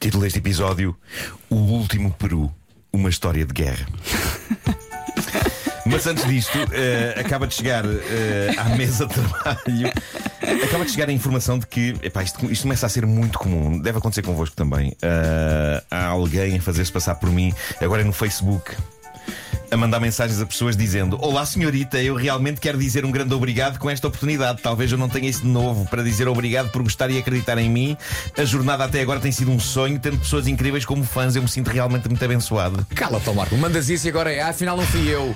Título deste episódio: O Último Peru Uma História de Guerra. Mas antes disto, eh, acaba de chegar eh, à mesa de trabalho. Acaba de chegar a informação de que epá, isto, isto começa a ser muito comum, deve acontecer convosco também. Eh, há alguém a fazer-se passar por mim, agora é no Facebook, a mandar mensagens a pessoas dizendo: Olá, senhorita, eu realmente quero dizer um grande obrigado com esta oportunidade. Talvez eu não tenha isso de novo para dizer obrigado por gostar e acreditar em mim. A jornada até agora tem sido um sonho, tendo pessoas incríveis como fãs. Eu me sinto realmente muito abençoado. Cala-te, Marco. Mandas isso e agora é, ah, afinal não fui eu.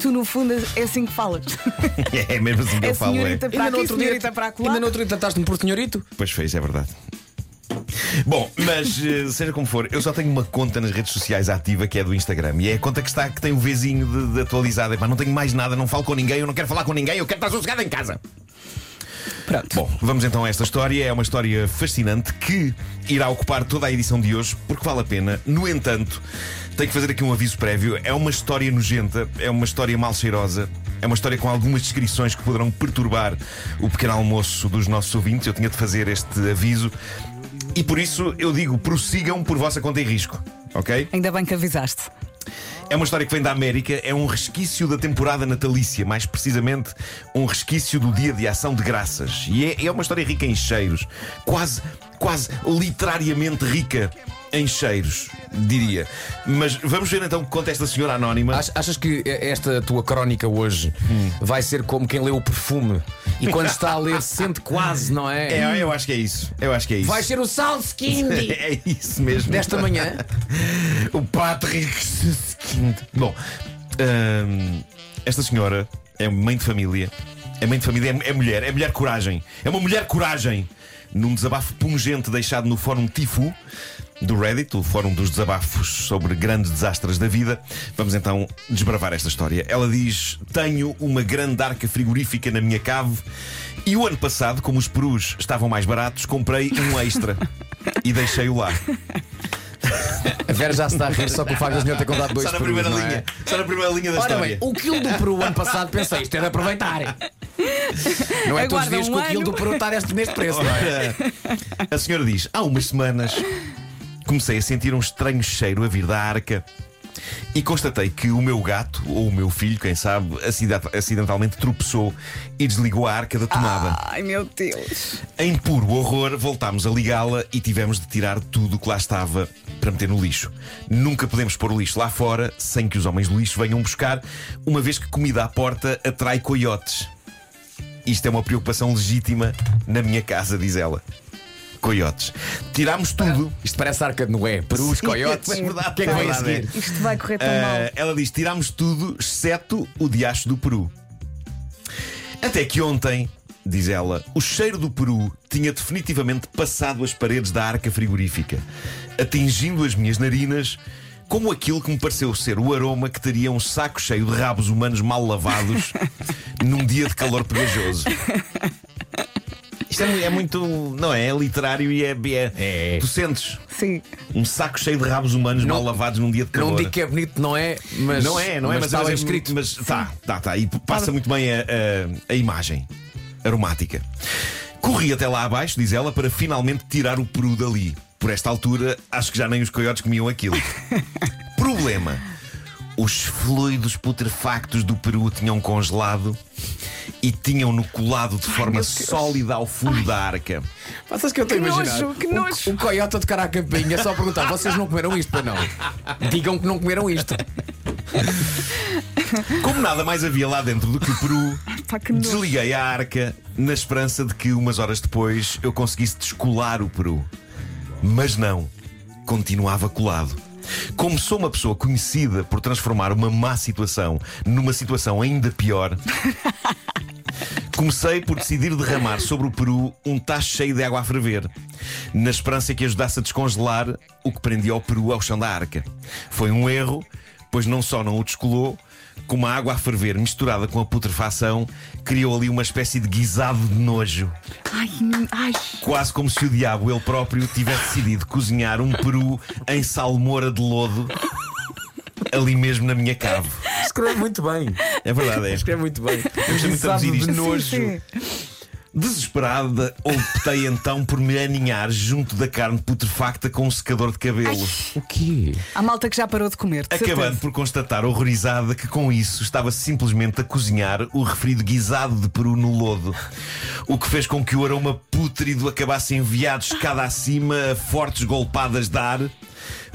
Tu, no fundo, é assim que falas. É mesmo assim que É eu falo. É. para aqui, senhorita para acolá. ainda no outro dia trataste-me por senhorito. Pois fez, é verdade. Bom, mas eh, seja como for, eu só tenho uma conta nas redes sociais ativa que é do Instagram e é a conta que está que tem o vizinho de, de atualizado. Epá, não tenho mais nada, não falo com ninguém, eu não quero falar com ninguém, eu quero estar sossegado em casa. Pronto. Bom, vamos então a esta história. É uma história fascinante que irá ocupar toda a edição de hoje, porque vale a pena. No entanto, tenho que fazer aqui um aviso prévio. É uma história nojenta, é uma história mal cheirosa. É uma história com algumas descrições que poderão perturbar o pequeno almoço dos nossos ouvintes. Eu tinha de fazer este aviso. E por isso eu digo: prossigam por vossa conta e risco. Ok? Ainda bem que avisaste. É uma história que vem da América, é um resquício da temporada natalícia, mais precisamente um resquício do dia de ação de graças. E é, é uma história rica em cheiros, quase, quase literariamente rica em cheiros, diria. Mas vamos ver então o que conta esta senhora anónima. Ach- Achas que esta tua crónica hoje vai ser como quem lê o perfume e quando está a ler sente quase, não é? É, eu acho que é isso. Eu acho que é isso. Vai ser o Salt Kindy É isso mesmo. desta manhã. o Patrick Suskind. Bom, hum, esta senhora é mãe de família. É mãe de família, é, é mulher, é mulher coragem. É uma mulher coragem. Num desabafo pungente deixado no Fórum Tifu do Reddit, o fórum dos desabafos sobre grandes desastres da vida. Vamos então desbravar esta história. Ela diz: Tenho uma grande arca frigorífica na minha cave e o ano passado, como os perus estavam mais baratos, comprei um extra e deixei-o lá. A Vera já se está a rir só pelo facto da senhora ter contado dois Só na perus, primeira é? linha. Só na primeira linha da Ora história. bem, o quilo do peru ano passado pensei, isto é de aproveitar. Não é todos os Aguarda dias um que o quilo do peru está neste, neste preço, não é? A senhora diz: há umas semanas comecei a sentir um estranho cheiro a vir da arca e constatei que o meu gato, ou o meu filho, quem sabe, acidentalmente tropeçou e desligou a arca da tomada. Ai, meu Deus. Em puro horror, voltámos a ligá-la e tivemos de tirar tudo o que lá estava para meter no lixo. Nunca podemos pôr o lixo lá fora sem que os homens do lixo venham buscar, uma vez que comida à porta atrai coiotes. Isto é uma preocupação legítima na minha casa, diz ela. Coiotes. Tirámos tudo. Isto parece a arca de Noé, perus, coiotes. é verdade, O que é que vem a seguir? Isto vai correr tão Ah, mal. ela diz: tirámos tudo, exceto o diacho do peru. Até que ontem, diz ela, o cheiro do peru tinha definitivamente passado as paredes da arca frigorífica, atingindo as minhas narinas. Como aquilo que me pareceu ser o aroma que teria um saco cheio de rabos humanos mal lavados num dia de calor pegajoso. Isto é, é muito. Não é? É literário e é. é, É. Tu sentes Sim. um saco cheio de rabos humanos Não- mal lavados num dia de calor. Não digo que é bonito, não é? Mas, Não é, não é, mas, está mas bem é escrito. Mas tá, tá, tá. E passa muito bem a, a- a imagem aromática. Corri até lá abaixo, diz ela, para finalmente tirar o peru dali. Por esta altura, acho que já nem os coiotes comiam aquilo. Problema. Os fluidos putrefactos do peru tinham congelado e tinham-no colado de forma Deus. sólida ao fundo da arca. Passas que eu estou a Que imaginar. nojo, que Um- nojo. Um, coiote a tocar à campainha só a perguntar: vocês não comeram isto para não? Digam que não comeram isto. Como nada mais havia lá dentro do que o peru, Pá, que desliguei a arca na esperança de que umas horas depois eu conseguisse descolar o peru. Mas não, continuava colado. Como sou uma pessoa conhecida por transformar uma má situação numa situação ainda pior, Comecei por decidir derramar sobre o peru um tacho cheio de água a ferver, na esperança que ajudasse a descongelar o que prendia o peru ao chão da arca. Foi um erro, pois não só não o descolou, como a água a ferver misturada com a putrefação criou ali uma espécie de guisado de nojo. Ai, ai. Quase como se o diabo, ele próprio, tivesse decidido cozinhar um peru em salmoura de lodo ali mesmo na minha cave. Escreve muito bem. É verdade, é. Escreve muito bem. gostei muito de nojo. Sim, sim. Desesperada, optei então por me aninhar junto da carne putrefacta com um secador de cabelo. O quê? Há malta que já parou de comer. de Acabando certeza. por constatar horrorizada que com isso estava simplesmente a cozinhar o referido guisado de peru no lodo. O que fez com que o aroma pútrido acabasse enviado escada acima a fortes golpadas de ar,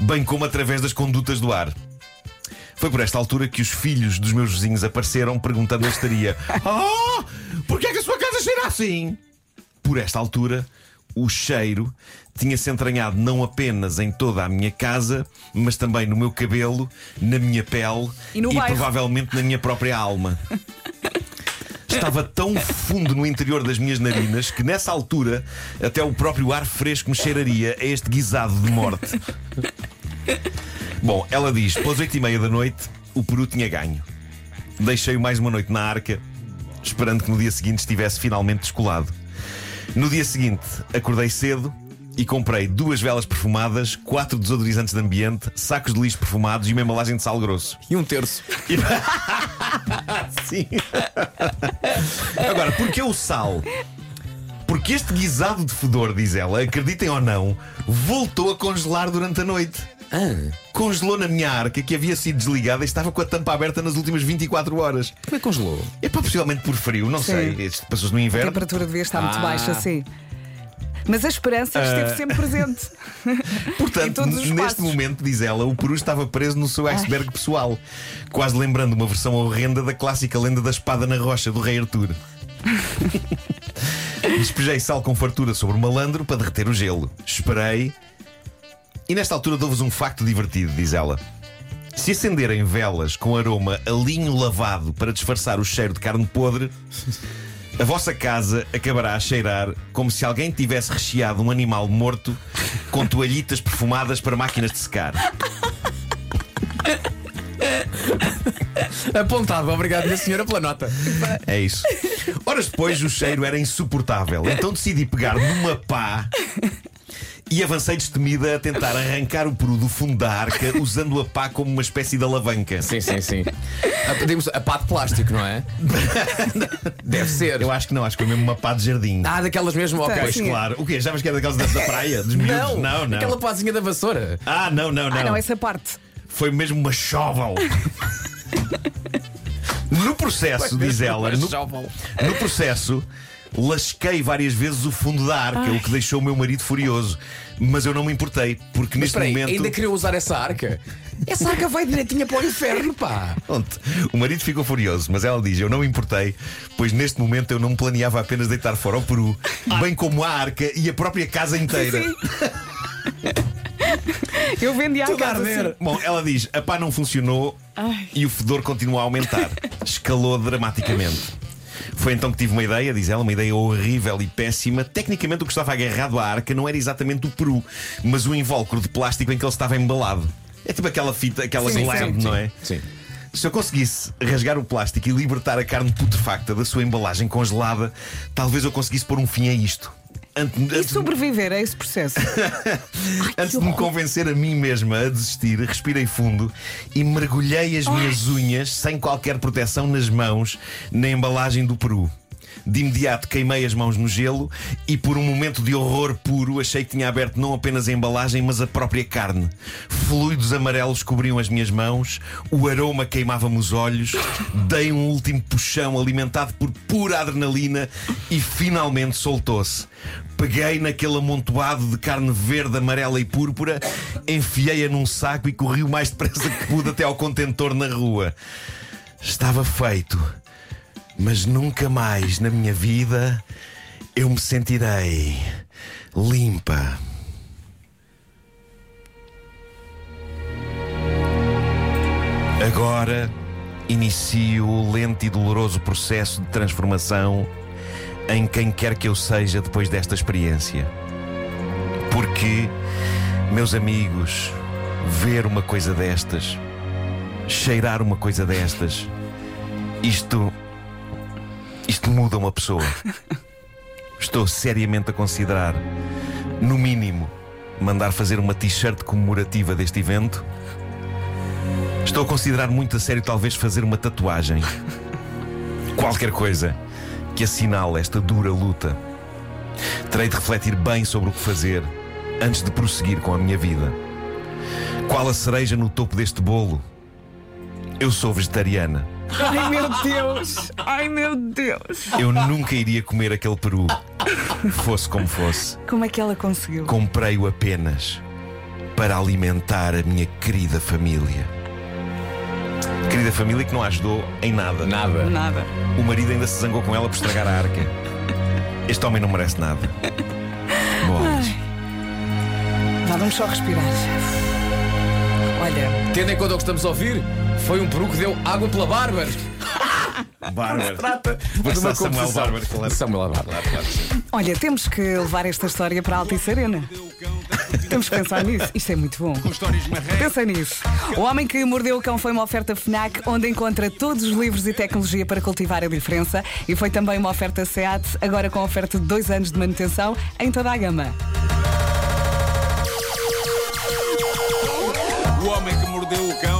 bem como através das condutas do ar. Foi por esta altura que os filhos dos meus vizinhos apareceram perguntando a estaria: Oh, porquê é que a sua casa cheira assim? Por esta altura, o cheiro tinha-se entranhado não apenas em toda a minha casa, mas também no meu cabelo, na minha pele E bairro. provavelmente na minha própria alma. Estava tão fundo no interior das minhas narinas que nessa altura até o próprio ar fresco me cheiraria a este guisado de morte. Bom, ela diz: pelas oito e meia da noite, o peru tinha ganho. Deixei-o mais uma noite na arca, esperando que no dia seguinte estivesse finalmente descolado. No dia seguinte, acordei cedo e comprei duas velas perfumadas, quatro desodorizantes de ambiente, sacos de lixo perfumados e uma embalagem de sal grosso. E um terço. Sim. Agora, porquê o sal? Porque este guisado de fedor, diz ela, acreditem ou não, voltou a congelar durante a noite. Ah, Congelou na minha arca que havia sido desligada e estava com a tampa aberta nas últimas 24 horas. como é que congelou? É pá, possivelmente por frio, não Sim. sei. Passou-se no A inverno. temperatura devia estar muito Ah. baixa, sim. Mas a esperança esteve sempre presente. Portanto, neste passos. momento, diz ela, o Peru estava preso no seu iceberg pessoal, quase lembrando uma versão horrenda da clássica lenda da espada na rocha do rei Artur. Despejei sal com fartura sobre o malandro para derreter o gelo. Esperei. E nesta altura dou-vos um facto divertido, diz ela. Se acenderem velas com aroma a linho lavado para disfarçar o cheiro de carne podre, a vossa casa acabará a cheirar como se alguém tivesse recheado um animal morto com toalhitas perfumadas para máquinas de secar. Apontado, obrigado, minha senhora, pela nota. É isso. Horas depois o cheiro era insuportável, então decidi pegar numa pá. E avancei destemida a tentar arrancar o peru do fundo da arca usando a pá como uma espécie de alavanca. Sim, sim, sim. A, pedimos a pá de plástico, não é? Deve ser. Eu acho que não, acho que foi mesmo uma pá de jardim. Ah, daquelas mesmo, ok. Pois sim. claro. O quê? Já que era daquelas da, da praia? Dos miúdos? Não, não, não. Aquela pazinha da vassoura. Ah, não, não, não. Ah, não, essa parte. Foi mesmo uma shovel. No processo, diz ela, no, no processo, lasquei várias vezes o fundo da arca, o que deixou o meu marido furioso. Mas eu não me importei, porque Mas neste espera aí, momento. ainda queria usar essa arca? Essa arca vai direitinha para o inferno, pá. Pronto, o marido ficou furioso, mas ela diz: Eu não me importei, pois neste momento eu não planeava apenas deitar fora o peru, bem como a arca e a própria casa inteira. Sim. Eu vendi a casa. assim. Bom, ela diz: a pá não funcionou Ai. e o fedor continua a aumentar. Escalou dramaticamente. Foi então que tive uma ideia, diz ela, uma ideia horrível e péssima. Tecnicamente, o que estava agarrado à arca não era exatamente o peru, mas o invólucro de plástico em que ele estava embalado. É tipo aquela fita, aquela Sim, sim, não é? Sim. Se eu conseguisse rasgar o plástico e libertar a carne putrefacta da sua embalagem congelada, talvez eu conseguisse pôr um fim a isto. Ante- E antes- sobreviver a esse processo. Antes de me convencer a mim mesma a desistir, respirei fundo e mergulhei as minhas unhas, sem qualquer proteção nas mãos, na embalagem do peru. De imediato queimei as mãos no gelo e, por um momento de horror puro, achei que tinha aberto não apenas a embalagem, mas a própria carne. Fluidos amarelos cobriam as minhas mãos, o aroma queimava-me os olhos, dei um último puxão alimentado por pura adrenalina e finalmente soltou-se. Peguei naquele amontoado de carne verde, amarela e púrpura, enfiei-a num saco e corri o mais depressa que pude até ao contentor na rua. Estava feito, mas nunca mais na minha vida eu me sentirei limpa. Agora inicio o lento e doloroso processo de transformação em quem quer que eu seja depois desta experiência. Porque, meus amigos, ver uma coisa destas, cheirar uma coisa destas, isto. Isto muda uma pessoa. Estou seriamente a considerar, no mínimo, mandar fazer uma t-shirt comemorativa deste evento. Estou a considerar muito a sério, talvez, fazer uma tatuagem. Qualquer coisa que assinale esta dura luta. Terei de refletir bem sobre o que fazer antes de prosseguir com a minha vida. Qual a cereja no topo deste bolo? Eu sou vegetariana. Ai meu Deus! Ai meu Deus! Eu nunca iria comer aquele peru, fosse como fosse. Como é que ela conseguiu? Comprei-o apenas para alimentar a minha querida família. Querida família que não a ajudou em nada. Nada. Nada. O marido ainda se zangou com ela por estragar a arca. Este homem não merece nada. Bolas. Vá, vamos só respirar. Olha, Tendo em conta o que estamos a ouvir, foi um peru que deu água pela Bárbara. Bárbaro. Vou Passar Samuel Bárbaro, claro. Samuel Bárbara. olha, temos que levar esta história para a Altice Arena. Temos que pensar nisso. Isto é muito bom. Pensa nisso. O Homem que Mordeu o Cão foi uma oferta FNAC, onde encontra todos os livros e tecnologia para cultivar a diferença. E foi também uma oferta SEAT, agora com oferta de dois anos de manutenção em toda a gama. O homem que mordeu o cão